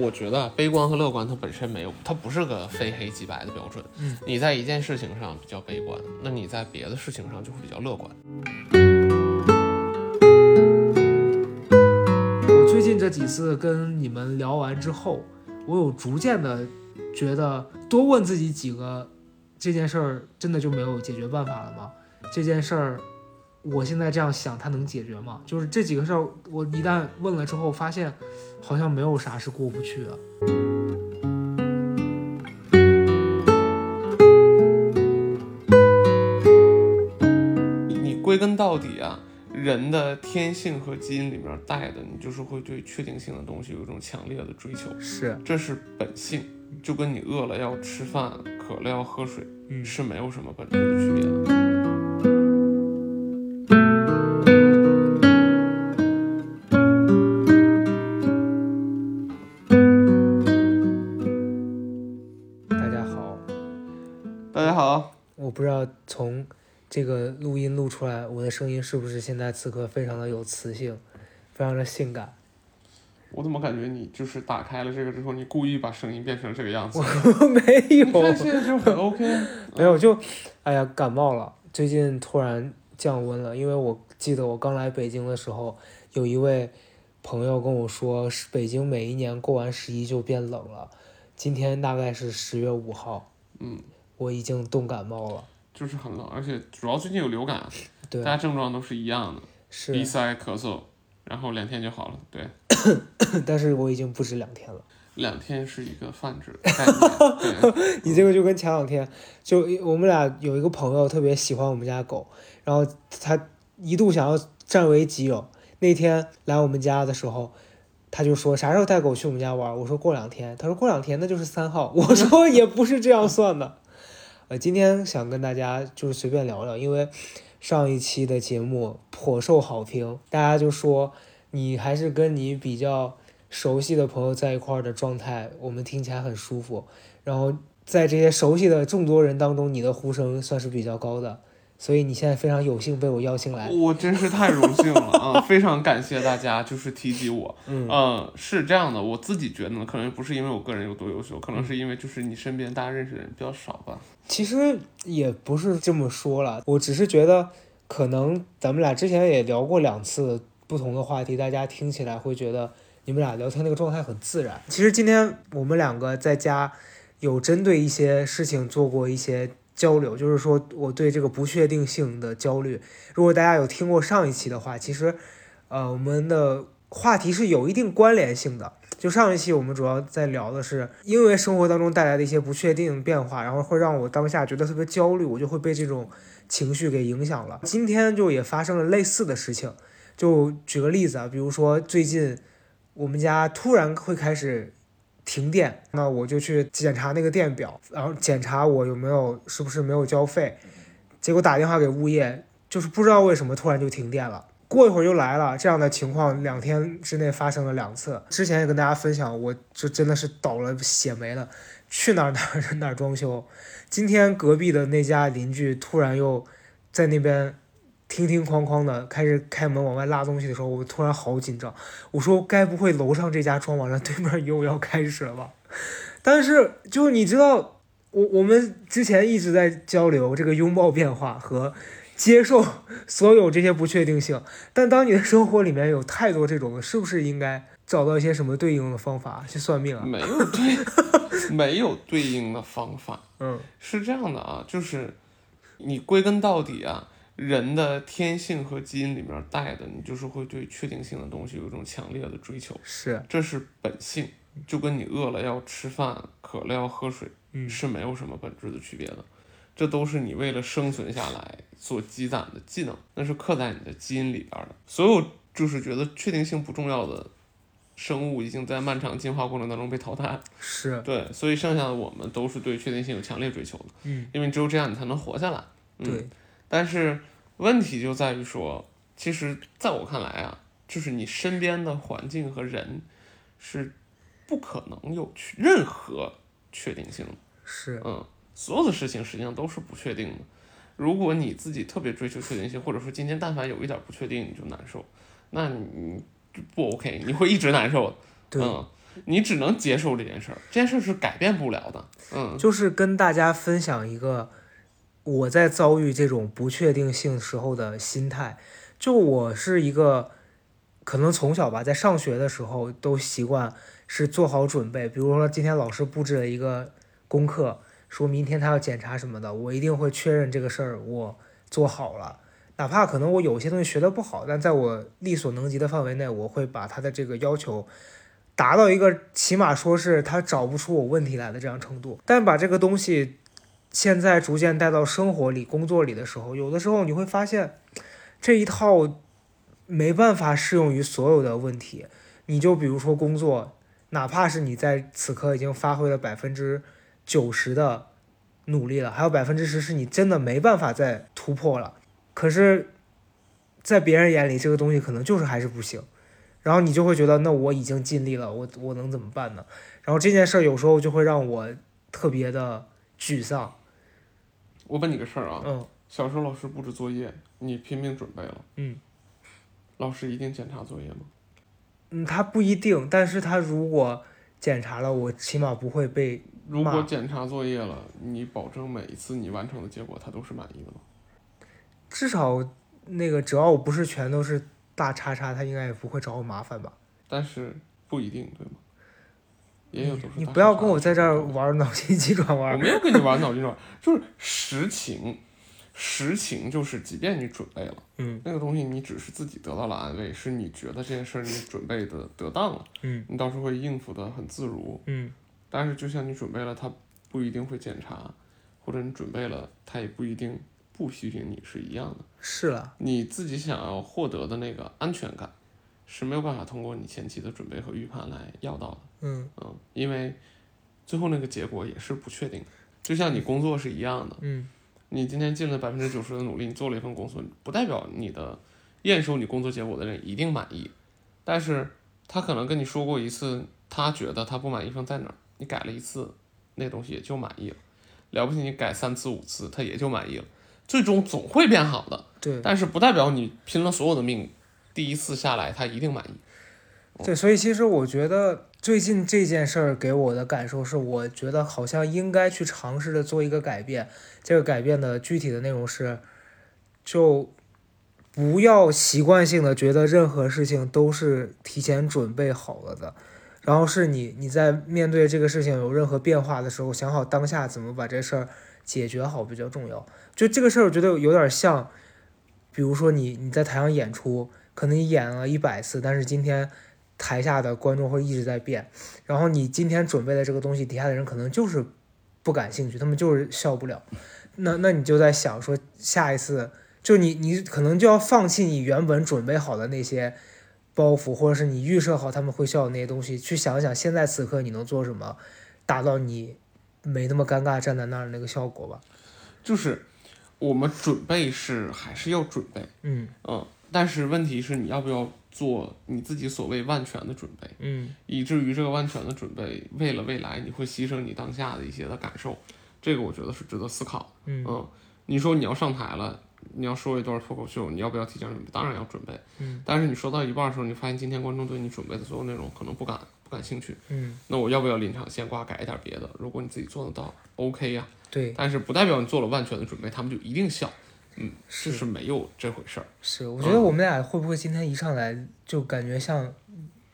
我觉得悲观和乐观它本身没有，它不是个非黑即白的标准。嗯，你在一件事情上比较悲观，那你在别的事情上就会比较乐观。我最近这几次跟你们聊完之后，我有逐渐的觉得，多问自己几个，这件事儿真的就没有解决办法了吗？这件事儿，我现在这样想，它能解决吗？就是这几个事儿，我一旦问了之后，发现好像没有啥是过不去的。你你归根到底啊，人的天性和基因里面带的，你就是会对确定性的东西有一种强烈的追求，是，这是本性，就跟你饿了要吃饭，渴了要喝水嗯，是没有什么本质的区别的。不知道从这个录音录出来，我的声音是不是现在此刻非常的有磁性，非常的性感。我怎么感觉你就是打开了这个之后，你故意把声音变成这个样子？我 没有，现在就很 OK。没有，就，哎呀，感冒了。最近突然降温了，因为我记得我刚来北京的时候，有一位朋友跟我说，是北京每一年过完十一就变冷了。今天大概是十月五号，嗯，我已经冻感冒了。就是很冷，而且主要最近有流感，对大，家症状都是一样的，是鼻，塞、咳嗽，然后两天就好了。对，但是我已经不止两天了。两天是一个泛指 你这个就跟前两天，就我们俩有一个朋友特别喜欢我们家狗，然后他一度想要占为己有。那天来我们家的时候，他就说啥时候带狗去我们家玩？我说过两天。他说过两天那就是三号。我说也不是这样算的。呃，今天想跟大家就是随便聊聊，因为上一期的节目颇受好评，大家就说你还是跟你比较熟悉的朋友在一块儿的状态，我们听起来很舒服。然后在这些熟悉的众多人当中，你的呼声算是比较高的，所以你现在非常有幸被我邀请来。我真是太荣幸了啊！非常感谢大家，就是提及我。嗯嗯，是这样的，我自己觉得呢，可能不是因为我个人有多优秀，可能是因为就是你身边大家认识的人比较少吧。其实也不是这么说了，我只是觉得可能咱们俩之前也聊过两次不同的话题，大家听起来会觉得你们俩聊天那个状态很自然。其实今天我们两个在家有针对一些事情做过一些交流，就是说我对这个不确定性的焦虑。如果大家有听过上一期的话，其实呃我们的话题是有一定关联性的。就上一期我们主要在聊的是，因为生活当中带来的一些不确定变化，然后会让我当下觉得特别焦虑，我就会被这种情绪给影响了。今天就也发生了类似的事情，就举个例子啊，比如说最近我们家突然会开始停电，那我就去检查那个电表，然后检查我有没有是不是没有交费，结果打电话给物业，就是不知道为什么突然就停电了。过一会儿又来了，这样的情况两天之内发生了两次。之前也跟大家分享，我就真的是倒了血霉了，去哪儿哪儿 哪儿装修。今天隔壁的那家邻居突然又在那边叮叮哐哐的开始开门往外拉东西的时候，我突然好紧张。我说该不会楼上这家装完了，对面又要开始了吧？但是就你知道，我我们之前一直在交流这个拥抱变化和接受所有这些不确定性，但当你的生活里面有太多这种的，是不是应该找到一些什么对应的方法去算命啊？没有对，没有对应的方法。嗯是这样的啊，就是你归根到底啊，人的天性和基因里面带的，你就是会对确定性的东西有一种强烈的追求，是，这是本性，就跟你饿了要吃饭，渴了要喝水，嗯是没有什么本质的区别的。这都是你为了生存下来所积攒的技能，那是刻在你的基因里边的。所有就是觉得确定性不重要的生物，已经在漫长进化过程当中被淘汰了。是，对，所以剩下的我们都是对确定性有强烈追求的，嗯，因为只有这样你才能活下来。嗯、对，但是问题就在于说，其实在我看来啊，就是你身边的环境和人是不可能有去任何确定性的。是，嗯，所有的事情实际上都是不确定的。如果你自己特别追求确定性，或者说今天但凡有一点不确定你就难受，那你就不 OK，你会一直难受的。对，嗯，你只能接受这件事儿，这件事儿是改变不了的。嗯，就是跟大家分享一个我在遭遇这种不确定性时候的心态。就我是一个，可能从小吧，在上学的时候都习惯是做好准备，比如说今天老师布置了一个功课，说明天他要检查什么的，我一定会确认这个事儿我做好了。哪怕可能我有些东西学的不好，但在我力所能及的范围内，我会把他的这个要求达到一个起码说是他找不出我问题来的这样程度。但把这个东西现在逐渐带到生活里、工作里的时候，有的时候你会发现这一套没办法适用于所有的问题。你就比如说工作，哪怕是你在此刻已经发挥了百分之九十的努力了，还有百分之十是你真的没办法再突破了。可是，在别人眼里，这个东西可能就是还是不行，然后你就会觉得，那我已经尽力了，我我能怎么办呢？然后这件事儿有时候就会让我特别的沮丧。我问你个事儿啊，嗯小时候老师布置作业，你拼命准备了，嗯老师一定检查作业吗？嗯，他不一定，但是他如果检查了，我起码不会被如果检查作业了，你保证每一次你完成的结果他都是满意的吗？至少那个只要我不是全都是大叉叉，他应该也不会找我麻烦吧？但是不一定，对吗？也有你不要跟我在这儿玩脑筋急转弯我。没有跟你玩脑筋转弯，就是实情，实情就是，即便你准备了，嗯那个东西你只是自己得到了安慰，是你觉得这件事儿你准备的得当了，嗯你到时候会应付的很自如。嗯但是就像你准备了，他不一定会检查，或者你准备了，他也不一定不批评你是一样的。是了，你自己想要获得的那个安全感，是没有办法通过你前期的准备和预判来要到的。嗯嗯，因为最后那个结果也是不确定的，就像你工作是一样的。嗯你今天尽了百分之九十的努力，你做了一份工作，不代表你的验收你工作结果的人一定满意，但是他可能跟你说过一次，他觉得他不满意方在哪儿，你改了一次，那东西也就满意了，了不起你改三次五次，他也就满意了，最终总会变好的，对但是不代表你拼了所有的命，第一次下来他一定满意。对，所以其实我觉得最近这件事儿给我的感受是，我觉得好像应该去尝试着做一个改变。这个改变的具体的内容是，就不要习惯性的觉得任何事情都是提前准备好了的，然后是你你在面对这个事情有任何变化的时候，想好当下怎么把这事儿解决好比较重要。就这个事儿，我觉得有点像，比如说你你在台上演出，可能你演了一百次，但是今天。台下的观众会一直在变，然后你今天准备的这个东西，底下的人可能就是不感兴趣，他们就是笑不了。那那你就在想说，下一次就你你可能就要放弃你原本准备好的那些包袱，或者是你预设好他们会笑的那些东西，去想想现在此刻你能做什么，达到你没那么尴尬站在那儿的那个效果吧。就是我们准备是还是要准备，嗯嗯，但是问题是你要不要做你自己所谓万全的准备，嗯以至于这个万全的准备为了未来你会牺牲你当下的一些的感受，这个我觉得是值得思考。嗯嗯，你说你要上台了，你要说一段脱口秀，你要不要提前准备？当然要准备。嗯，但是你说到一半的时候，你发现今天观众对你准备的所有内容可能不感不感兴趣，嗯，那我要不要临场先挂改一点别的？如果你自己做得到，OK 呀、对，但是不代表你做了万全的准备，他们就一定笑。嗯，是就是没有这回事儿。是，我觉得我们俩会不会今天一上来就感觉像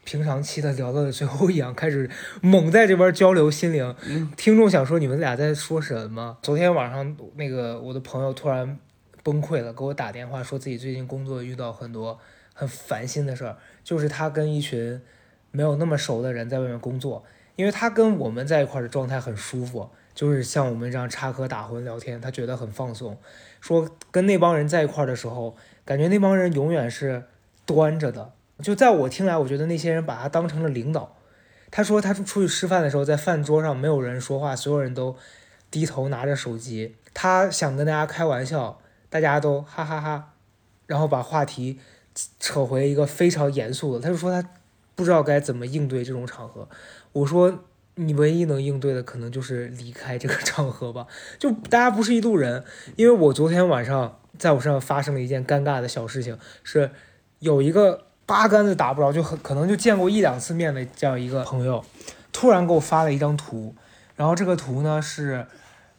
平常期的聊到了最后一样，开始猛在这边交流心灵。嗯听众想说你们俩在说什么？昨天晚上那个我的朋友突然崩溃了，给我打电话说自己最近工作遇到很多很烦心的事儿，就是他跟一群没有那么熟的人在外面工作，因为他跟我们在一块儿的状态很舒服，就是像我们这样插科打诨聊天，他觉得很放松。说跟那帮人在一块儿的时候，感觉那帮人永远是端着的。就在我听来，我觉得那些人把他当成了领导。他说他出去吃饭的时候，在饭桌上没有人说话，所有人都低头拿着手机。他想跟大家开玩笑，大家都哈哈哈然后把话题扯回一个非常严肃的。他就说他不知道该怎么应对这种场合。我说你唯一能应对的可能就是离开这个场合吧，就大家不是一路人。因为我昨天晚上在我身上发生了一件尴尬的小事情，是有一个八竿子打不着，就很可能就见过一两次面的这样一个朋友，突然给我发了一张图，然后这个图呢是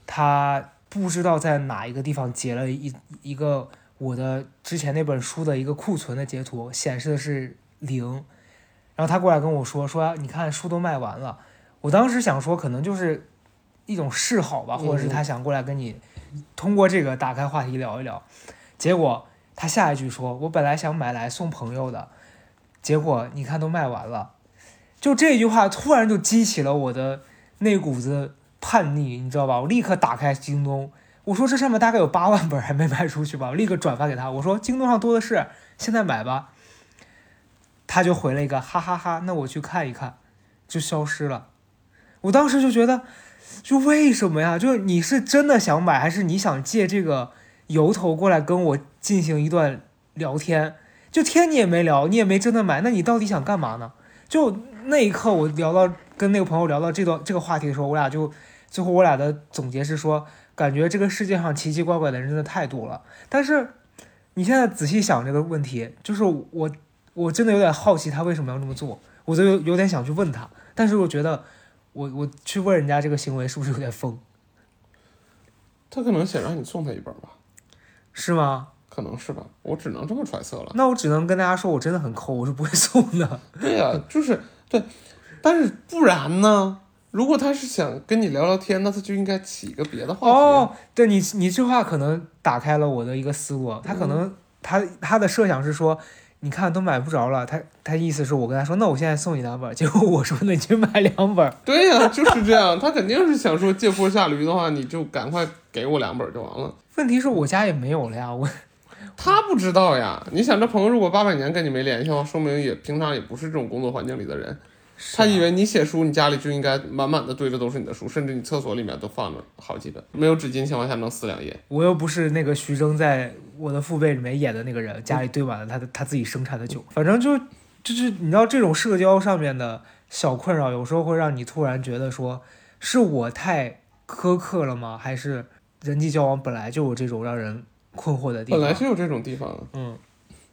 他不知道在哪一个地方截了一一个我的之前那本书的一个库存的截图，显示的是零，然后他过来跟我说说你看书都卖完了，我当时想说可能就是一种示好吧，或者是他想过来跟你通过这个打开话题聊一聊，结果他下一句说，我本来想买来送朋友的，结果你看都卖完了，就这句话突然就激起了我的那股子叛逆，你知道吧？我立刻打开京东，我说这上面大概有八万本还没卖出去吧，我立刻转发给他，我说京东上多的是，现在买吧。他就回了一个哈哈哈那我去看一看，就消失了。我当时就觉得，就为什么呀？就是你是真的想买，还是你想借这个由头过来跟我进行一段聊天？就天你也没聊，你也没真的买，那你到底想干嘛呢？就那一刻，我聊到跟那个朋友聊到这段这个话题的时候，我俩就最后我俩的总结是说，感觉这个世界上奇奇怪怪的人真的太多了。但是你现在仔细想这个问题，就是我我真的有点好奇他为什么要这么做，我就有有点想去问他，但是我觉得我我去问人家这个行为是不是有点疯，他可能想让你送他一本吧，是吗？可能是吧，我只能这么揣测了。那我只能跟大家说，我真的很抠，我是不会送的。对呀、就是对，但是不然呢？如果他是想跟你聊聊天，那他就应该起一个别的话题。啊哦，对你你这话可能打开了我的一个思路，他可能他他的设想是说，你看都买不着了，他他意思是我跟他说，那我现在送你两本，结果我说那你去买两本，对呀、就是这样。他肯定是想说借坡下驴的话，你就赶快给我两本就完了。问题是我家也没有了呀，我 他不知道呀。你想，这朋友如果八百年跟你没联系的话，说明也平常也不是这种工作环境里的人。他以为你写书，你家里就应该满满的堆着都是你的书，甚至你厕所里面都放着好几本。没有纸巾情况下能撕两页。我又不是那个徐峥在我的父辈里面演的那个人，家里堆满了他的他自己生产的酒，反正就就是你知道这种社交上面的小困扰，有时候会让你突然觉得说，是我太苛刻了吗？还是人际交往本来就有这种让人困惑的地方？本来就有这种地方，嗯，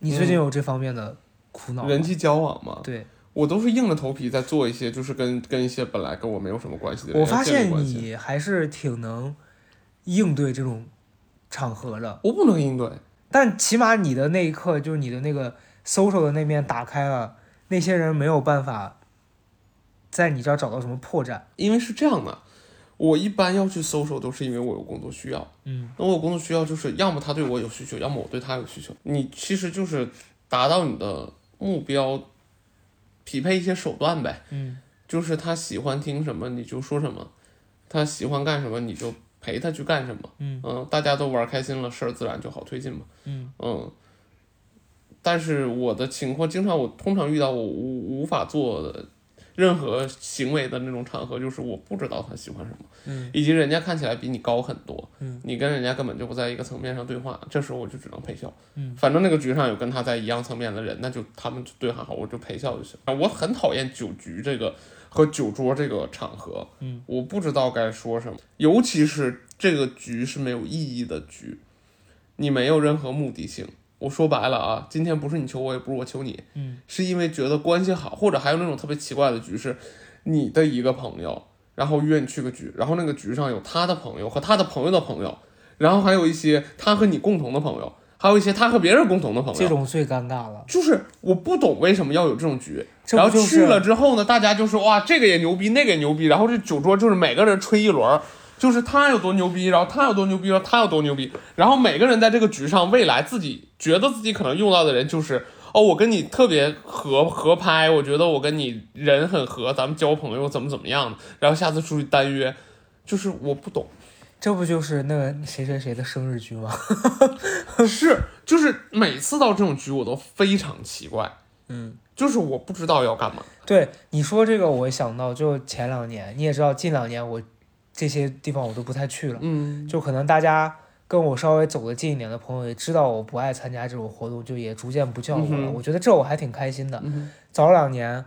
你最近有这方面的苦恼吗？人际交往嘛。对，我都是硬着头皮在做一些，就是跟跟一些本来跟我没有什么关系的人我发现你还是挺能应对这种场合的。我不能应对，但起码你的那一刻，就是你的那个 social 的那面打开了，那些人没有办法在你这儿找到什么破绽。因为是这样的，我一般要去搜索都是因为我有工作需要。嗯，那我有工作需要就是要么他对我有需求，要么我对他有需求。你其实就是达到你的目标，匹配一些手段呗。嗯，就是他喜欢听什么你就说什么，他喜欢干什么你就陪他去干什么。嗯大家都玩开心了，事儿自然就好推进嘛。嗯但是我的情况，经常我通常遇到我无无法做的任何行为的那种场合，就是我不知道他喜欢什么，嗯，以及人家看起来比你高很多，嗯，你跟人家根本就不在一个层面上对话，这时候我就只能陪笑，嗯，反正那个局上有跟他在一样层面的人，那就他们对还好，我就陪笑就行。我很讨厌酒局这个和酒桌这个场合，嗯，我不知道该说什么，尤其是这个局是没有意义的局，你没有任何目的性。我说白了啊，今天不是你求我，也不是我求你，嗯，是因为觉得关系好，或者还有那种特别奇怪的局是，你的一个朋友，然后约你去个局，然后那个局上有他的朋友和他的朋友的朋友，然后还有一些他和你共同的朋友，还有一些他和别人共同的朋友，这种最尴尬了。就是我不懂为什么要有这种局，就是然后去了之后呢，大家就说哇这个也牛逼，那个也牛逼，然后这酒桌就是每个人吹一轮儿，就是他有多牛逼，然后他有多牛逼，然后他有多牛逼，然后每个人在这个局上，未来自己觉得自己可能用到的人就是哦，我跟你特别合合拍，我觉得我跟你人很合，咱们交朋友怎么怎么样的，然后下次出去单约，就是我不懂，这不就是那个谁谁谁的生日局吗？是就是每次到这种局我都非常奇怪，嗯，就是我不知道要干嘛。对你说这个，我想到就前两年，你也知道，近两年我这些地方我都不太去了，嗯，就可能大家跟我稍微走得近一点的朋友也知道我不爱参加这种活动，就也逐渐不叫我了。嗯我觉得这我还挺开心的。嗯早两年，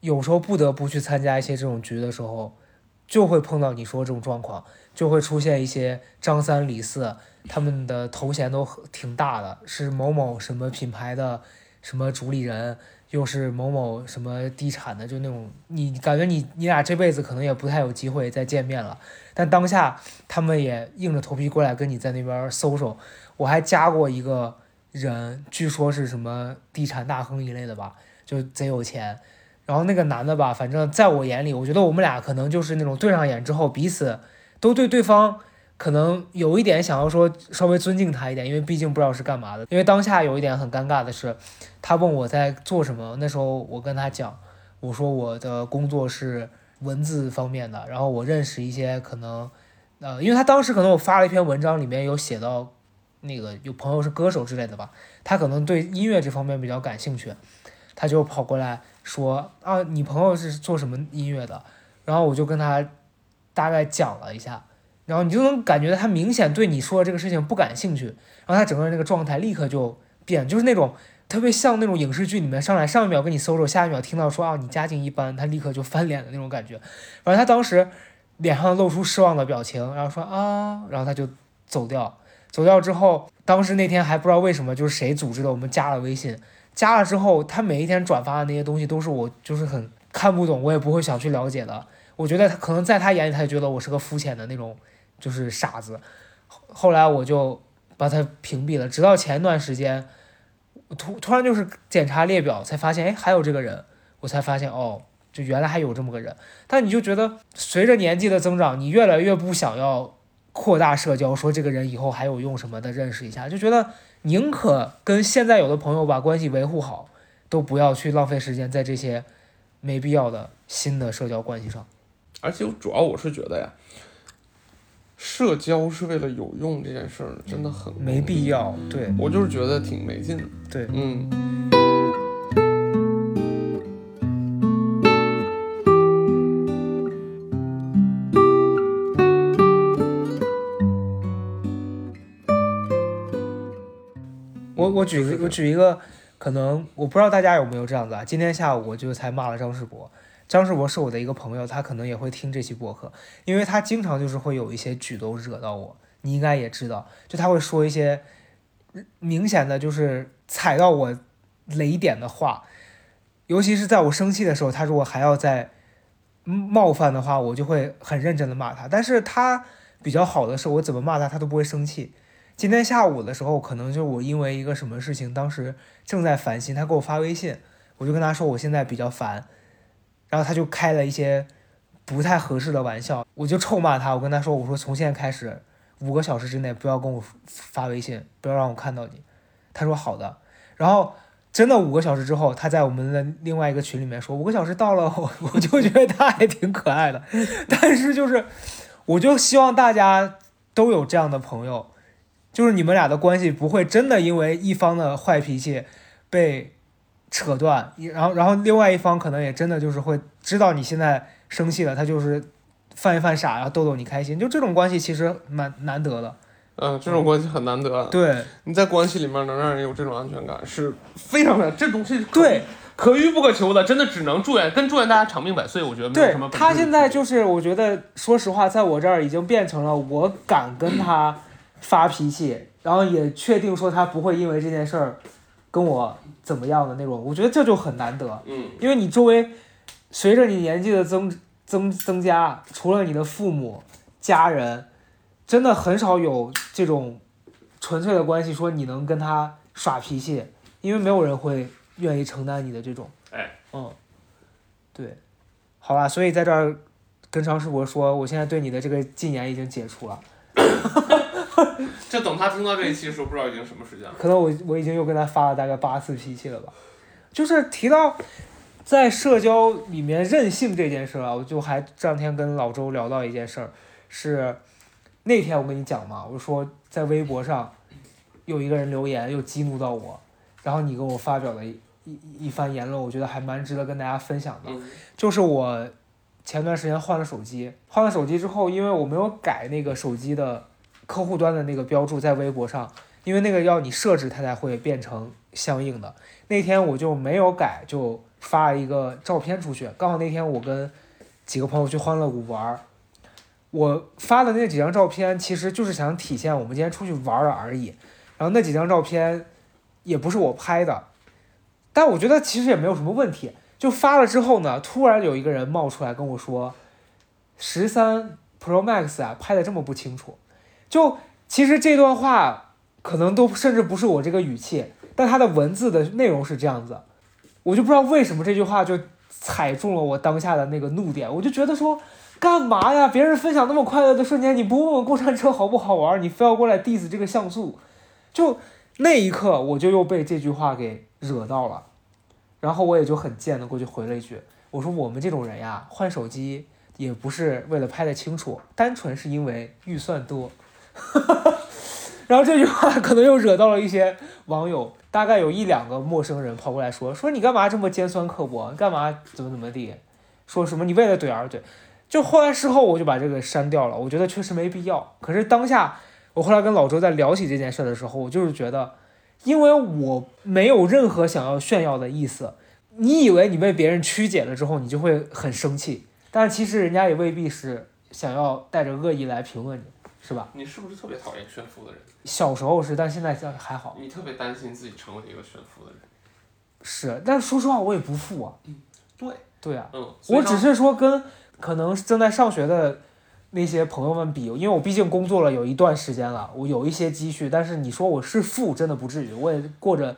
有时候不得不去参加一些这种局的时候，就会碰到你说这种状况，就会出现一些张三李四，他们的头衔都挺大的，是某某什么品牌的什么主理人，又是某某什么地产的，就那种你感觉你你俩这辈子可能也不太有机会再见面了。但当下他们也硬着头皮过来跟你在那边搜搜，我还加过一个人，据说是什么地产大亨一类的吧，就贼有钱。然后那个男的吧，反正在我眼里，我觉得我们俩可能就是那种对上眼之后，彼此都对对方可能有一点想要说稍微尊敬他一点，因为毕竟不知道是干嘛的。因为当下有一点很尴尬的是，他问我在做什么，那时候我跟他讲，我说我的工作是文字方面的，然后我认识一些可能，呃，因为他当时可能我发了一篇文章，里面有写到那个有朋友是歌手之类的吧，他可能对音乐这方面比较感兴趣，他就跑过来。说啊，你朋友是做什么音乐的？然后我就跟他大概讲了一下，然后你就能感觉到他明显对你说的这个事情不感兴趣，然后他整个人那个状态立刻就变，就是那种特别像那种影视剧里面上来上一秒跟你搜搜，下一秒听到说啊你家境一般，他立刻就翻脸的那种感觉。反正他当时脸上露出失望的表情，然后说啊，然后他就走掉。走掉之后，当时那天还不知道为什么，就是谁组织的，我们加了微信。加了之后，他每一天转发的那些东西都是我就是很看不懂，我也不会想去了解的。我觉得他可能在他眼里，他就觉得我是个肤浅的那种，就是傻子。后来我就把他屏蔽了。直到前段时间，突突然就是检查列表才发现，哎，还有这个人，我才发现哦，就原来还有这么个人。但你就觉得随着年纪的增长，你越来越不想要扩大社交，说这个人以后还有用什么的，认识一下，就觉得。宁可跟现在有的朋友把关系维护好，都不要去浪费时间在这些没必要的新的社交关系上。而且我主要我是觉得呀，社交是为了有用这件事儿，真的很没必要。对我就是觉得挺没劲的。对，嗯。我我举个我举一个，可能我不知道大家有没有这样子啊。今天下午我就才骂了张世博，张世博是我的一个朋友，他可能也会听这期播客，因为他经常就是会有一些举动惹到我，你应该也知道，就他会说一些明显的就是踩到我雷点的话，尤其是在我生气的时候，他如果还要再冒犯的话，我就会很认真的骂他。但是他比较好的是，我怎么骂他，他都不会生气。今天下午的时候，可能就我因为一个什么事情，当时正在烦心，他给我发微信，我就跟他说我现在比较烦，然后他就开了一些不太合适的玩笑，我就臭骂他，我跟他说我说从现在开始五个小时之内不要跟我发微信，不要让我看到你。他说好的，然后真的五个小时之后，他在我们的另外一个群里面说五个小时到了，我我就觉得他还挺可爱的，但是就是我就希望大家都有这样的朋友。就是你们俩的关系不会真的因为一方的坏脾气被扯断，然后然后另外一方可能也真的就是会知道你现在生气了，他就是犯一犯傻，然后逗逗你开心。就这种关系其实蛮难得的。嗯，这种关系很难得。对，你在关系里面能让人有这种安全感是非常的，这东西对可遇不可求的，真的只能祝愿跟祝愿大家长命百岁。我觉得没有什么。他现在就是我觉得，说实话，在我这儿已经变成了我敢跟他。发脾气，然后也确定说他不会因为这件事儿跟我怎么样的那种，我觉得这就很难得。嗯，因为你周围随着你年纪的增增增加，除了你的父母、家人，真的很少有这种纯粹的关系，说你能跟他耍脾气，因为没有人会愿意承担你的这种。哎，嗯，对，好吧，所以在这儿跟张世博说，我现在对你的这个禁言已经解除了。这等他听到这一期的时候，不知道已经什么时间了。可能我我已经又跟他发了大概八次脾气了吧。就是提到在社交里面任性这件事儿啊，我就还这两天跟老周聊到一件事儿，是那天我跟你讲嘛，我说在微博上有一个人留言又激怒到我，然后你给我发表了一一一番言论，我觉得还蛮值得跟大家分享的。就是我前段时间换了手机，换了手机之后，因为我没有改那个手机的。客户端的那个标注在微博上，因为那个要你设置，它才会变成相应的。那天我就没有改，就发了一个照片出去。刚好那天我跟几个朋友去欢乐谷玩，我发的那几张照片其实就是想体现我们今天出去玩了而已。然后那几张照片也不是我拍的，但我觉得其实也没有什么问题。就发了之后呢，突然有一个人冒出来跟我说，十三 Pro Max 啊拍的这么不清楚。就其实这段话可能都甚至不是我这个语气，但他的文字的内容是这样子，我就不知道为什么这句话就踩中了我当下的那个怒点，我就觉得说。干嘛呀？别人分享那么快乐的瞬间，你不问问过山车好不好玩，你非要过来 diss 这个像素，就那一刻我就又被这句话给惹到了，然后我也就很贱的过去回了一句，我说我们这种人呀，换手机也不是为了拍的清楚，单纯是因为预算多。然后这句话可能又惹到了一些网友，大概有一两个陌生人跑过来说，说你干嘛这么尖酸刻薄，干嘛怎么怎么地，说什么你为了怼而怼。就后来事后我就把这个删掉了，我觉得确实没必要。可是当下我后来跟老周在聊起这件事的时候，我就是觉得，因为我没有任何想要炫耀的意思。你以为你被别人曲解了之后，你就会很生气，但其实人家也未必是想要带着恶意来评论你，是吧？你是不是特别讨厌炫富的人？小时候是，但现在还好。你特别担心自己成为一个炫富的人？是，但说实话，我也不富啊。嗯，对，对啊，嗯，我只是说跟。可能正在上学的那些朋友们比，因为我毕竟工作了有一段时间了，我有一些积蓄。但是你说我是富，真的不至于，我也过着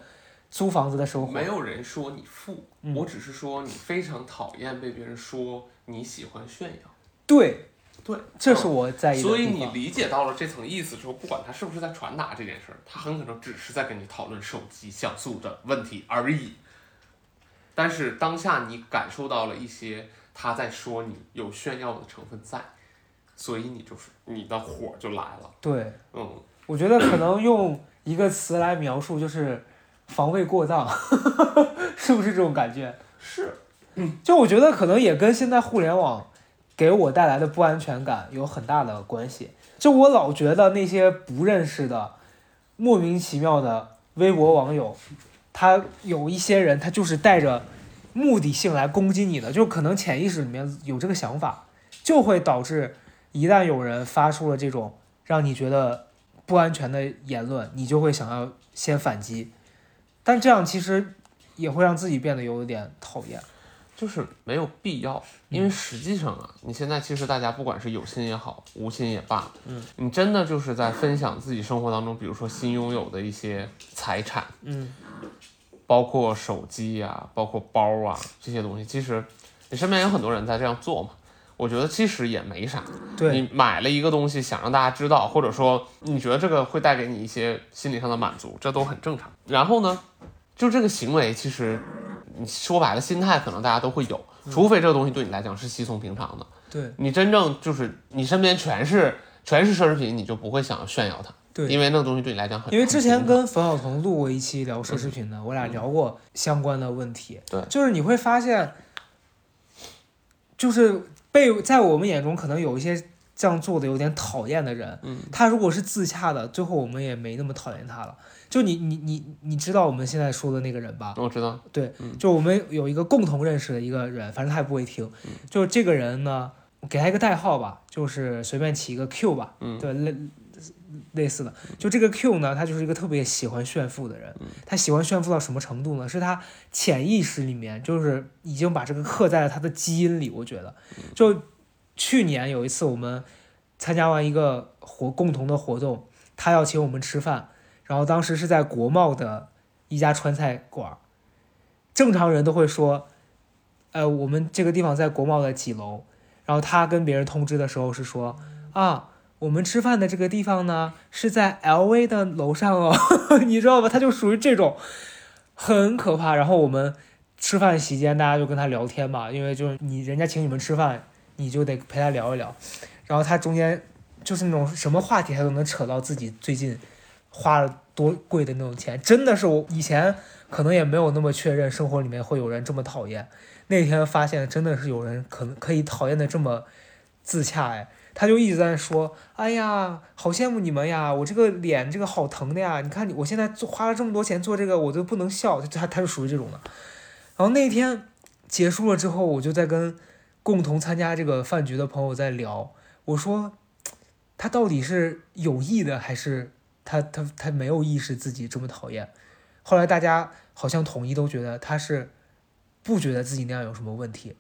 租房子的生活。没有人说你富，我只是说你非常讨厌被别人说你喜欢炫耀。对，对，这是我在意的。所以你理解到了这层意思之后，不管他是不是在传达这件事儿，他很可能只是在跟你讨论手机像素的问题而已。但是当下你感受到了一些。他在说你有炫耀的成分在，所以你就是你的火就来了。对，嗯，我觉得可能用一个词来描述就是防卫过当，是不是这种感觉？是，嗯就我觉得可能也跟现在互联网给我带来的不安全感有很大的关系。就我老觉得那些不认识的莫名其妙的微博网友，他有一些人他就是带着。目的性来攻击你的，就可能潜意识里面有这个想法，就会导致一旦有人发出了这种让你觉得不安全的言论，你就会想要先反击，但这样其实也会让自己变得有点讨厌，就是没有必要，因为实际上啊，你现在其实大家不管是有心也好，无心也罢，嗯，你真的就是在分享自己生活当中，比如说新拥有的一些财产，嗯。包括手机呀，包括包啊这些东西，其实你身边有很多人在这样做嘛。我觉得其实也没啥。对你买了一个东西，想让大家知道，或者说你觉得这个会带给你一些心理上的满足，这都很正常。然后呢，就这个行为，其实你说白了，心态可能大家都会有，除非这个东西对你来讲是稀松平常的。对你真正就是你身边全是全是奢侈品，你就不会想要炫耀它。对，因为那个东西对你来讲很。因为之前跟冯晓彤录过一期聊奢侈品的，我俩聊过相关的问题。对，就是你会发现，就是被在我们眼中可能有一些这样做的有点讨厌的人，嗯，他如果是自洽的，最后我们也没那么讨厌他了。就你你你你知道我们现在说的那个人吧？我知道。对，就我们有一个共同认识的一个人，反正他也不会听。就这个人呢，给他一个代号吧，就是随便起一个 Q 吧。嗯，对，类。类似的，就这个 Q 呢，他就是一个特别喜欢炫富的人。他喜欢炫富到什么程度呢？是他潜意识里面就是已经把这个刻在了他的基因里。我觉得，就去年有一次我们参加完一个活共同的活动，他要请我们吃饭，然后当时是在国贸的一家川菜馆。正常人都会说，呃，我们这个地方在国贸的几楼。然后他跟别人通知的时候是说啊。我们吃饭的这个地方呢，是在 LV 的楼上哦，你知道吧？他就属于这种，很可怕。然后我们吃饭期间，大家就跟他聊天嘛，因为就是你人家请你们吃饭，你就得陪他聊一聊。然后他中间就是那种什么话题，他都能扯到自己最近花了多贵的那种钱，真的是我以前可能也没有那么确认生活里面会有人这么讨厌。那天发现真的是有人可能可以讨厌的这么自洽哎。他就一直在说：“哎呀，好羡慕你们呀！我这个脸这个好疼的呀！你看你，我现在做花了这么多钱做这个，我都不能笑。”他他是属于这种的。然后那天结束了之后，我就在跟共同参加这个饭局的朋友在聊，我说他到底是有意的还是他他他没有意识自己这么讨厌？后来大家好像统一都觉得他是不觉得自己那样有什么问题，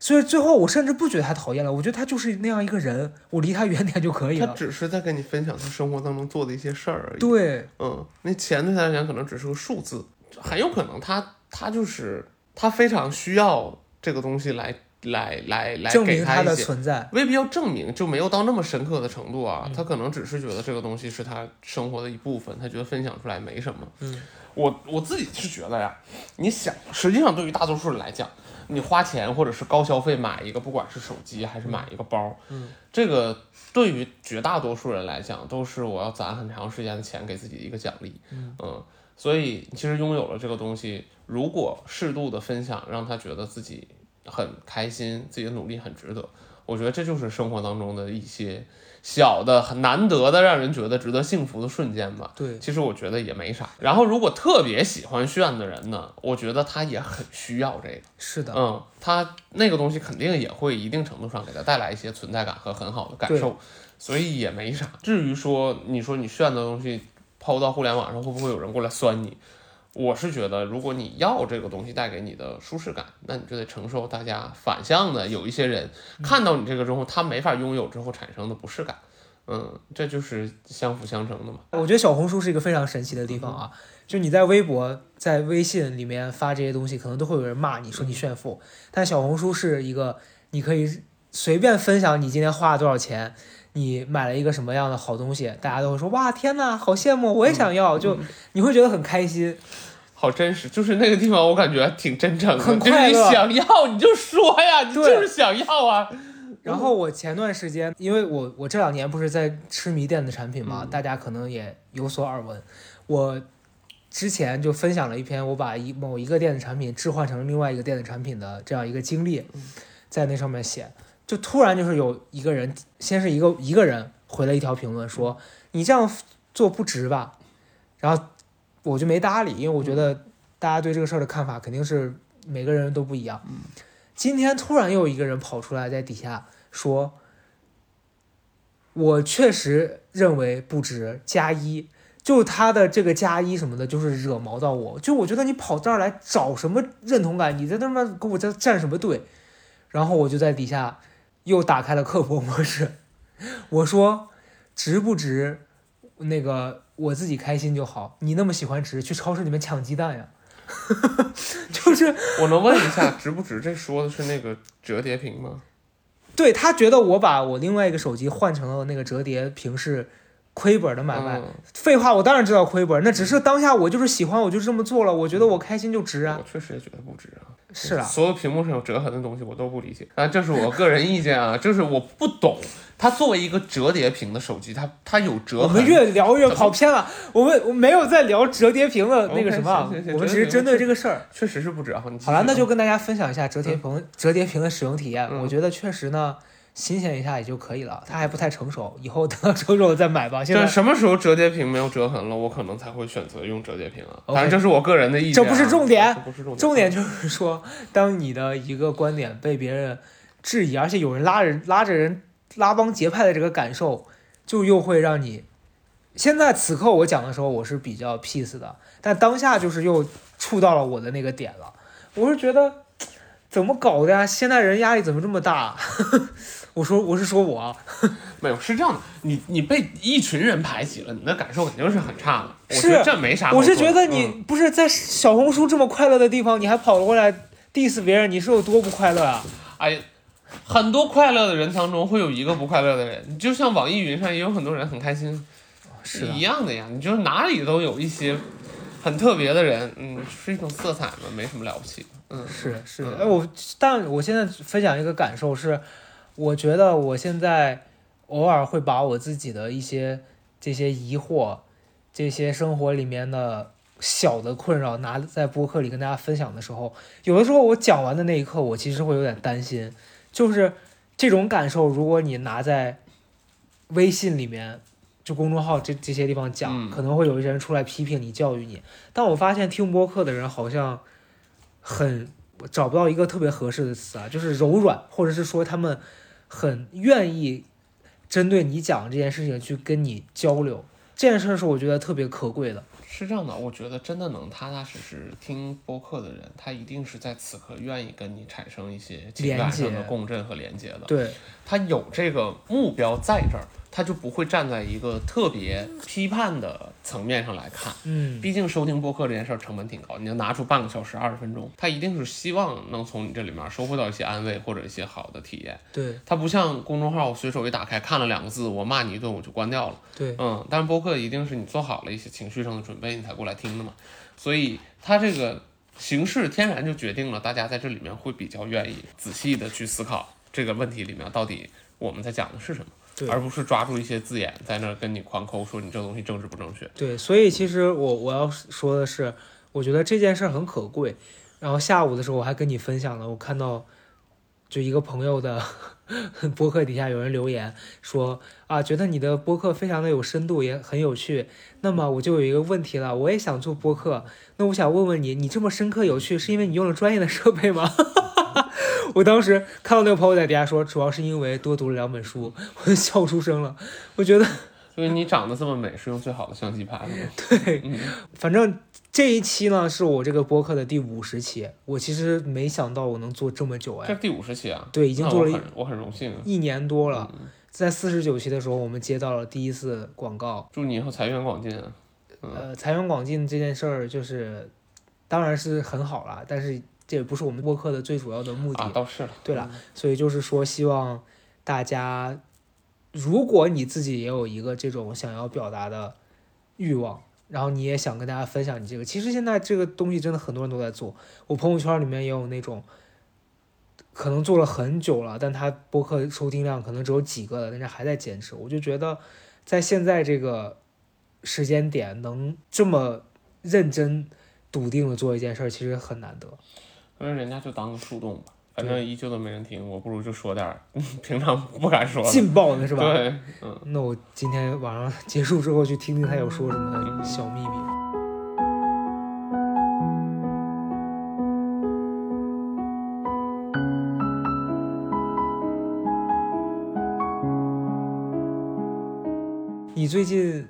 所以最后我甚至不觉得他讨厌了，我觉得他就是那样一个人，我离他远点就可以了。他只是在跟你分享他生活当中做的一些事儿而已。对，嗯，那钱对他来讲可能只是个数字，很有可能他他就是他非常需要这个东西来来来来证明他的存在。未必要证明，就没有到那么深刻的程度啊。他可能只是觉得这个东西是他生活的一部分，他觉得分享出来没什么。嗯，我我自己是觉得呀，你想，实际上对于大多数人来讲，你花钱或者是高消费买一个，不管是手机还是买一个包，嗯，这个对于绝大多数人来讲，都是我要攒很长时间的钱给自己的一个奖励。嗯所以其实拥有了这个东西，如果适度的分享，让他觉得自己很开心，自己的努力很值得，我觉得这就是生活当中的一些小的、很难得的，让人觉得值得幸福的瞬间吧。对，其实我觉得也没啥。然后，如果特别喜欢炫的人呢，我觉得他也很需要这个。是的，嗯，他那个东西肯定也会一定程度上给他带来一些存在感和很好的感受，所以也没啥。至于说你说你炫的东西抛到互联网上，会不会有人过来酸你？我是觉得，如果你要这个东西带给你的舒适感，那你就得承受大家反向的有一些人看到你这个之后，他没法拥有之后产生的不适感。嗯，这就是相辅相成的嘛。我觉得小红书是一个非常神奇的地方啊，就你在微博、在微信里面发这些东西，可能都会有人骂你说你炫富，但小红书是一个你可以随便分享你今天花了多少钱，你买了一个什么样的好东西，大家都会说哇天呐，好羡慕，我也想要，就你会觉得很开心。好真实，就是那个地方，我感觉挺真诚的，很就是快乐你想要你就说呀，你就是想要啊。然后我前段时间，因为我我这两年不是在痴迷电子产品嘛，嗯大家可能也有所耳闻。我之前就分享了一篇我把一某一个电子产品置换成另外一个电子产品的这样一个经历，在那上面写，就突然就是有一个人，先是一个一个人回了一条评论说你这样做不值吧，然后我就没搭理，因为我觉得大家对这个事儿的看法肯定是每个人都不一样。今天突然又有一个人跑出来在底下说，我确实认为不值加一，就他的这个加一什么的，就是惹毛到我。就我觉得你跑这儿来找什么认同感？你在那边给我在站什么队？然后我就在底下又打开了刻薄模式，我说值不值？那个我自己开心就好。你那么喜欢值，去超市里面抢鸡蛋呀。就是我能问一下，值不值？这说的是那个折叠屏吗？对他觉得我把我另外一个手机换成了那个折叠屏是亏本的买卖。嗯废话，我当然知道亏本，那只是当下我就是喜欢，我就这么做了，我觉得我开心就值啊。我确实也觉得不值啊。是啊，所有屏幕上有折痕的东西我都不理解，啊，这是我个人意见啊，就是我不懂，它作为一个折叠屏的手机，它它有折痕，我们越聊越跑偏了，我们我没有在聊折叠屏的那个什么我们只是针对这个事儿。确实是不值啊。好了，那就啊跟大家分享一下折叠屏、折叠屏的使用体验。嗯我觉得确实呢，新鲜一下也就可以了，它还不太成熟，以后 等到成熟了再买吧。现在什么时候折叠屏没有折痕了，我可能才会选择用折叠屏啊。当然，这是我个人的意见、啊，这不是重点这不是重点，重点就是说，当你的一个观点被别人质疑，而且有人拉人拉着人拉帮结派的这个感受，就又会让你。现在此刻我讲的时候，我是比较 peace 的，但当下就是又触到了我的那个点了。我是觉得 怎么搞的呀？现在人压力怎么这么大？我说我是说我啊，没有是这样的，你你被一群人排挤了，你的感受肯定是很差的。我是觉得这没啥我。是觉得你嗯不是在小红书这么快乐的地方，你还跑过来 diss 别人，你是有多不快乐啊？哎，很多快乐的人当中会有一个不快乐的人，就像网易云上也有很多人很开心，是一样的呀。你就是哪里都有一些很特别的人，嗯，是一种色彩嘛，没什么了不起的。嗯，是是，嗯哎，我但我现在分享一个感受是，我觉得我现在偶尔会把我自己的一些这些疑惑，这些生活里面的小的困扰拿在播客里跟大家分享的时候，有的时候我讲完的那一刻，我其实会有点担心，就是这种感受，如果你拿在微信里面。就公众号这这些地方讲，嗯可能会有一些人出来批评你、教育你。但我发现听播客的人好像很找不到一个特别合适的词啊，就是柔软，或者是说他们很愿意针对你讲这件事情去跟你交流。这件事儿是我觉得特别可贵的。是这样的，我觉得真的能踏踏实实听播客的人，他一定是在此刻愿意跟你产生一些情感上的共振和连接的。对，他有这个目标在这儿，他就不会站在一个特别批判的层面上来看。嗯，毕竟收听播客这件事儿成本挺高，你要拿出半个小时、二十分钟，他一定是希望能从你这里面收获到一些安慰或者一些好的体验。对它不像公众号，我随手一打开看了两个字，我骂你一顿我就关掉了。对，嗯，但是播客一定是你做好了一些情绪上的准备，你才过来听的嘛。所以它这个形式天然就决定了大家在这里面会比较愿意仔细的去思考这个问题里面到底我们在讲的是什么，对而不是抓住一些字眼在那儿跟你狂抠说你这东西政治不正确。对，所以其实我我要说的是，我觉得这件事儿很可贵。然后下午的时候我还跟你分享了，我看到就一个朋友的 播客底下有人留言说啊，觉得你的播客非常的有深度，也很有趣。那么我就有一个问题了，我也想做播客，那我想问问你，你这么深刻有趣，是因为你用了专业的设备吗？我当时看到那个朋友在底下说，主要是因为多读了两本书，我就笑出声了。我觉得因为你长得这么美，是用最好的相机拍的吗？对，反正这一期呢是我这个播客的第五十期，我其实没想到我能做这么久哎，这第五十期啊，对，已经做了一我很我很荣幸啊。一年多了。嗯在四十九期的时候，我们接到了第一次广告，祝你以后财源广进啊！呃，财源广进这件事儿就是，当然是很好啦，但是这也不是我们播客的最主要的目的。啊，倒是了。对了，所以就是说，希望大家，如果你自己也有一个这种想要表达的欲望，然后你也想跟大家分享你这个，其实现在这个东西真的很多人都在做。我朋友圈里面也有那种，可能做了很久了，但他播客收听量可能只有几个了，但是还在坚持。我就觉得，在现在这个时间点，能这么认真、笃定的做一件事儿，其实很难得。可能人家就当个树洞吧，反正依旧都没人听，我不如就说点儿平常不敢说的。劲爆的是吧？对，嗯，那我今天晚上结束之后去听听他有说什么小秘密。你最近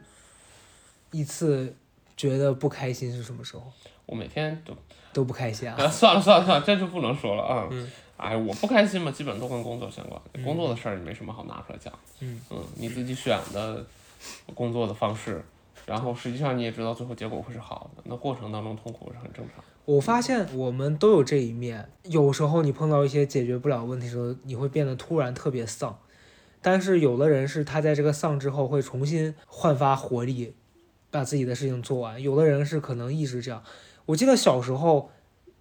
一次觉得不开心是什么时候？我每天都，都不开心啊？啊算了算了算了，这就不能说了啊。嗯哎，我不开心嘛，基本都跟工作相关。工作的事儿也没什么好拿出来讲。嗯你自己选的工作的方式，然后实际上你也知道最后结果会是好的，那过程当中痛苦是很正常。我发现我们都有这一面，有时候你碰到一些解决不了问题的时候，你会变得突然特别丧。但是有的人是他在这个丧之后会重新焕发活力，把自己的事情做完。有的人是可能一直这样。我记得小时候，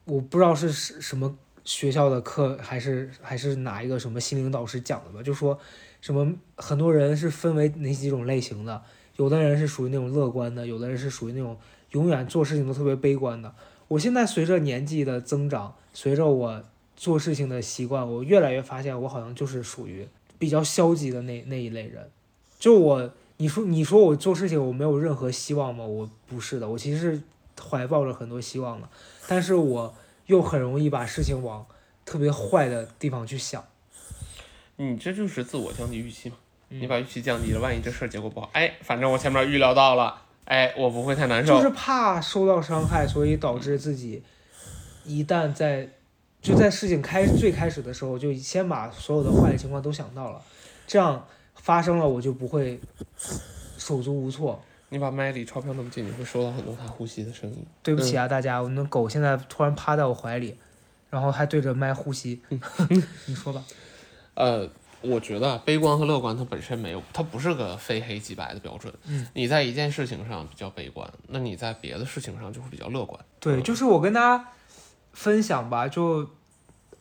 我不知道是什什么学校的课，还是还是哪一个什么心灵导师讲的吧，就说什么很多人是分为哪几种类型的，有的人是属于那种乐观的，有的人是属于那种永远做事情都特别悲观的。我现在随着年纪的增长，随着我做事情的习惯，我越来越发现我好像就是属于比较消极的那那一类人。就我，你说你说我做事情我没有任何希望吗？我不是的，我其实是怀抱着很多希望的，但是我又很容易把事情往特别坏的地方去想。你这就是自我降低预期嘛。嗯你把预期降低了，万一这事儿结果不好，哎，反正我前面预料到了，哎，我不会太难受。就是怕受到伤害，所以导致自己一旦在就在事情开最开始的时候，就先把所有的坏的情况都想到了，这样发生了我就不会手足无措。你把麦离钞票那么近，你会收到很多它呼吸的声音。对不起啊，大家，我那狗现在突然趴在我怀里，然后还对着麦呼吸。你说吧。呃，我觉得啊悲观和乐观它本身没有，它不是个非黑即白的标准。嗯，你在一件事情上比较悲观，那你在别的事情上就会比较乐观。对，就是我跟大家分享吧，就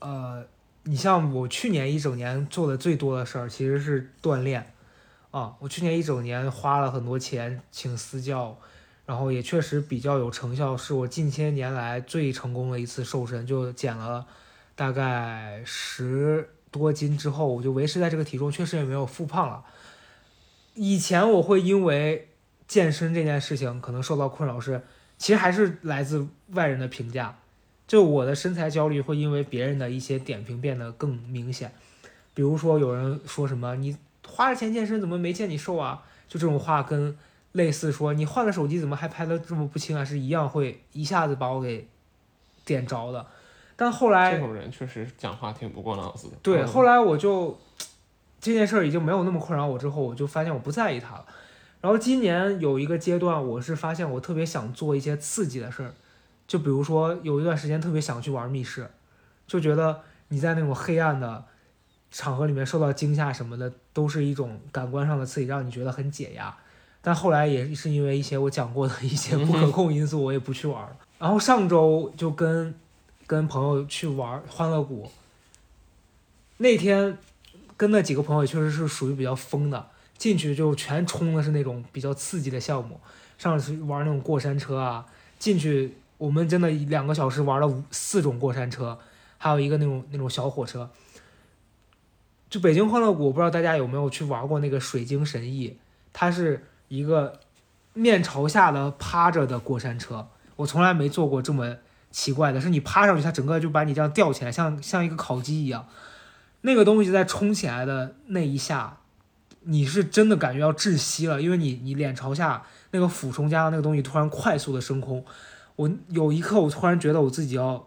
呃，你像我去年一整年做的最多的事儿，其实是锻炼啊。我去年一整年花了很多钱请私教，然后也确实比较有成效，是我近些年来最成功的一次瘦身，就减了大概十多斤之后，我就维持在这个体重，确实也没有复胖了。以前我会因为健身这件事情可能受到困扰是。其实还是来自外人的评价，就我的身材焦虑会因为别人的一些点评变得更明显。比如说有人说什么你花了钱健身怎么没见你瘦啊？就这种话跟类似说你换了手机怎么还拍的这么不清啊，是一样会一下子把我给点着的。但后来这种人确实讲话挺不过脑子的。对，嗯后来我就这件事儿已经没有那么困扰我，之后我就发现我不在意他了。然后今年有一个阶段，我是发现我特别想做一些刺激的事儿，就比如说有一段时间特别想去玩密室，就觉得你在那种黑暗的场合里面受到惊吓什么的，都是一种感官上的刺激，让你觉得很解压。但后来也是因为一些我讲过的一些不可控因素，我也不去玩了。然后上周就跟跟朋友去玩欢乐谷，那天跟那几个朋友确实是属于比较疯的，进去就全冲的是那种比较刺激的项目，上去玩那种过山车啊，进去我们真的两个小时玩了五四种过山车，还有一个那种那种小火车。就北京欢乐谷，我不知道大家有没有去玩过那个水晶神翼，它是一个面朝下的趴着的过山车，我从来没坐过这么奇怪的，是你趴上去，它整个就把你这样吊起来，像像一个烤鸡一样。那个东西在冲起来的那一下，你是真的感觉要窒息了，因为你你脸朝下，那个俯冲加上那个东西突然快速的升空，我有一刻我突然觉得我自己要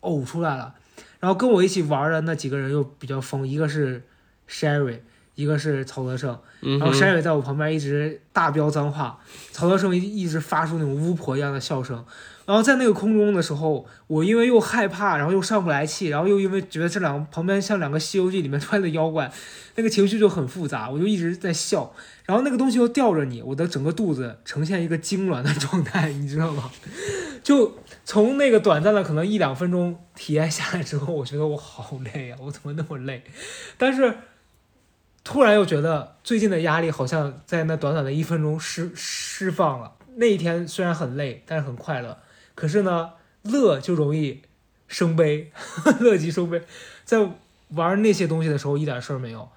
呕出来了。然后跟我一起玩的那几个人又比较疯，一个是 Sherry，一个是曹德胜，嗯然后 Sherry 在我旁边一直大飙脏话，曹德胜一一直发出那种巫婆一样的笑声。然后在那个空中的时候，我因为又害怕，然后又上不来气，然后又因为觉得这两个旁边像两个《西游记》里面出来的妖怪，那个情绪就很复杂，我就一直在笑。然后那个东西又吊着你，我的整个肚子呈现一个痉挛的状态，你知道吗？就从那个短暂的可能一两分钟体验下来之后，我觉得我好累啊，我怎么那么累？但是突然又觉得最近的压力好像在那短短的一分钟释释放了。那一天虽然很累，但是很快乐。可是呢，乐就容易生悲，乐极生悲。在玩那些东西的时候一点事儿没有，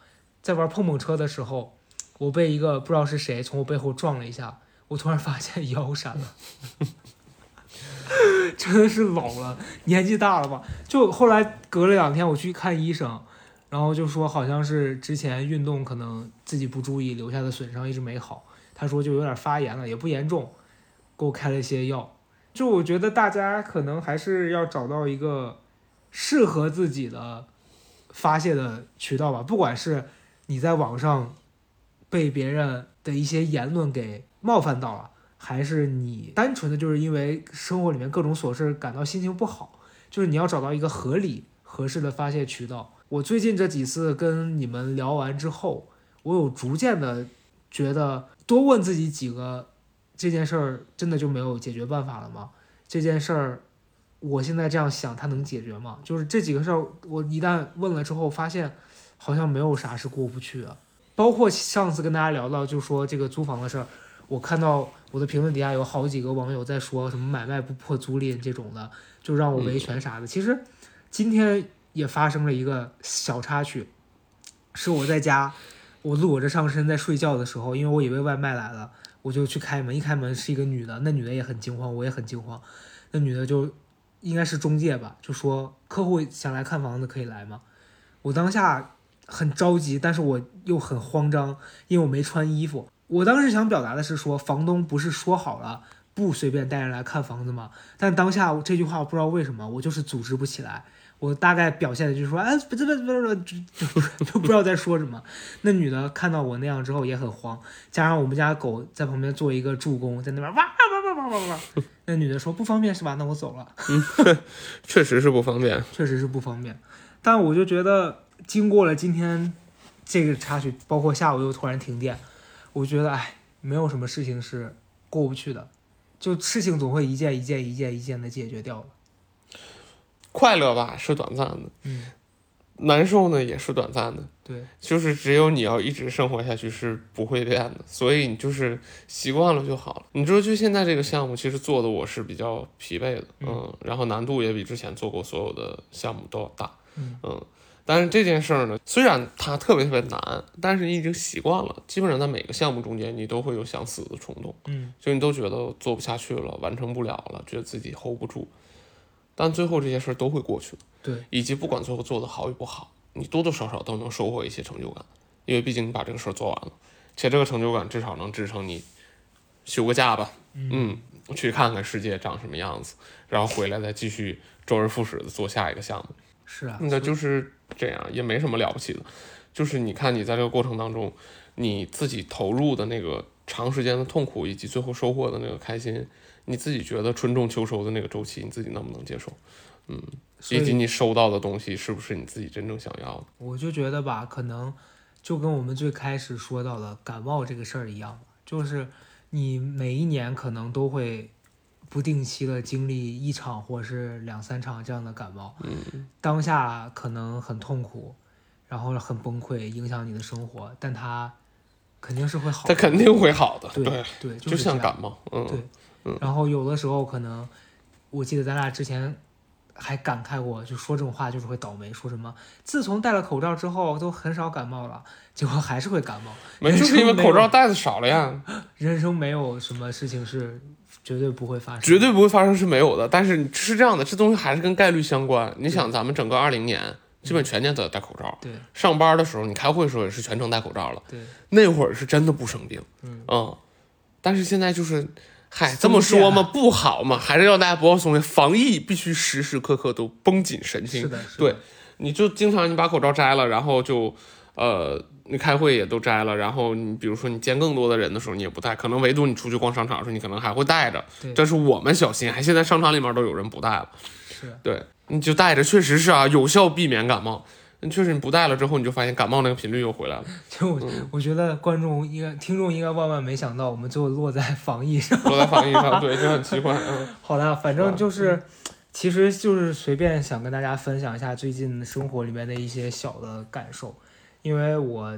在玩碰碰车的时候，我被一个不知道是谁从我背后撞了一下，我突然发现腰闪了。真的是老了，年纪大了吧？就后来隔了两天，我去看医生，然后就说好像是之前运动可能自己不注意留下的损伤一直没好。他说就有点发炎了，也不严重，给我开了一些药。就我觉得大家可能还是要找到一个适合自己的发泄的渠道吧，不管是你在网上被别人的一些言论给冒犯到了。还是你单纯的就是因为生活里面各种琐事感到心情不好，就是你要找到一个合理合适的发泄渠道。我最近这几次跟你们聊完之后，我有逐渐的觉得多问自己几个，这件事儿真的就没有解决办法了吗？这件事儿，我现在这样想，它能解决吗？就是这几个事儿，我一旦问了之后，发现好像没有啥是过不去的。包括上次跟大家聊到，就说这个租房的事儿，我看到我的评论底下有好几个网友在说什么买卖不破租赁这种的，就让我维权啥的。其实今天也发生了一个小插曲，是我在家，我裸着上身在睡觉的时候，因为我以为外卖来了，我就去开门，一开门是一个女的，那女的也很惊慌，我也很惊慌，那女的就应该是中介吧，就说客户想来看房子可以来吗？我当下很着急，但是我又很慌张，因为我没穿衣服。我当时想表达的是说，房东不是说好了不随便带人来看房子吗？但当下这句话我不知道为什么，我就是组织不起来。我大概表现的就是说，哎，不不不不不，就不知道在说什么。那女的看到我那样之后也很慌，加上我们家狗在旁边做一个助攻，在那边哇哇哇哇哇哇。那女的说不方便是吧？那我走了。确实是不方便。确实是不方便。但我就觉得，经过了今天这个插曲，包括下午又突然停电，我觉得哎，没有什么事情是过不去的，就事情总会一件一件一件一件的解决掉的。快乐吧是短暂的，嗯，难受呢也是短暂的，对，就是只有你要一直生活下去是不会变的，所以你就是习惯了就好了。你说就现在这个项目，其实做的我是比较疲惫的，嗯，然后难度也比之前做过所有的项目都要大，嗯。但是这件事儿呢，虽然它特别特别难，但是你已经习惯了，基本上在每个项目中间，你都会有想死的冲动，嗯，就你都觉得做不下去了，完成不了了，觉得自己 hold 不住，但最后这些事儿都会过去的。对，以及不管最后做的好与不好，你多多少少都能收获一些成就感，因为毕竟你把这个事儿做完了，且这个成就感至少能支撑你休个假吧，嗯嗯，去看看世界长什么样子，然后回来再继续周而复始的做下一个项目。是啊，那就是这样，也没什么了不起的。就是你看你在这个过程当中，你自己投入的那个长时间的痛苦，以及最后收获的那个开心，你自己觉得春种秋收的那个周期，你自己能不能接受？嗯以以及你收到的东西是不是你自己真正想要的？我就觉得吧，可能就跟我们最开始说到的感冒这个事儿一样，就是你每一年可能都会不定期的经历一场或是两三场这样的感冒，嗯，当下可能很痛苦，然后很崩溃，影响你的生活，但它肯定是会好的。它肯定会好的，对对，就是像感冒，嗯，对然后有的时候可能，我记得咱俩之前还感慨过，就说这种话就是会倒霉，说什么自从戴了口罩之后都很少感冒了，结果还是会感冒。没就是 因为口罩戴的少了呀，人生没有什么事情是绝对不会发生，绝对不会发生是没有的。但是是这样的，这东西还是跟概率相关。你想，咱们整个二零年基本全年都在戴口罩，对上班的时候你开会的时候也是全程戴口罩了，对，那会儿是真的不生病，嗯但是现在就是。嗨，这么说嘛，不好嘛，还是要大家不要松懈。防疫必须时时刻刻都绷紧神经是。的，是对，你就经常你把口罩摘了，然后就，呃，你开会也都摘了，然后你比如说你见更多的人的时候，你也不戴，可能唯独你出去逛商场的时候，你可能还会戴着。对这是我们小心，还现在商场里面都有人不戴了。是对，你就戴着，确实是啊，有效避免感冒。确实你不戴了之后，你就发现感冒那个频率又回来了。就我嗯我觉得观众应该、听众应该万万没想到，我们最后落在防疫上。落在防疫上，对，就很奇怪。嗯，好的，反正就是，其实就是随便想跟大家分享一下最近生活里面的一些小的感受，因为我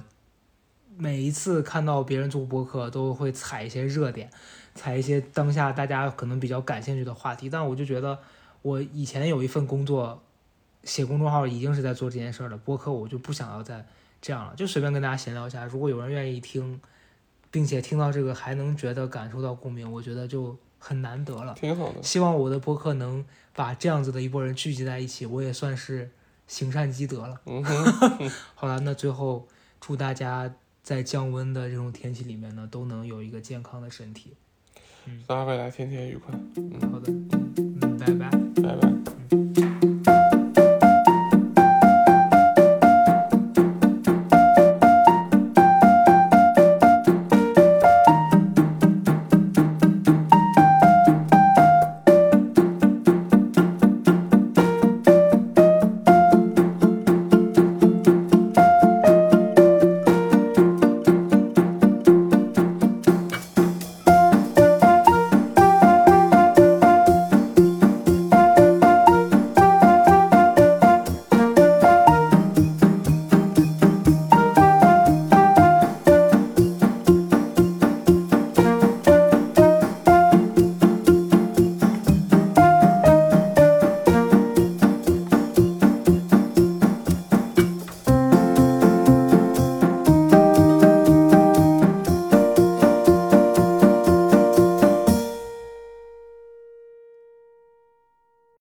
每一次看到别人做播客，都会踩一些热点，踩一些当下大家可能比较感兴趣的话题，但我就觉得我以前有一份工作，写公众号已经是在做这件事儿了，播客我就不想要再这样了，就随便跟大家闲聊一下，如果有人愿意听，并且听到这个还能觉得感受到共鸣，我觉得就很难得了。挺好的。希望我的播客能把这样子的一波人聚集在一起，我也算是行善积德了。好了，那最后祝大家在降温的这种天气里面呢，都能有一个健康的身体。嗯大家未来天天愉快，嗯好的，嗯，拜拜。拜拜。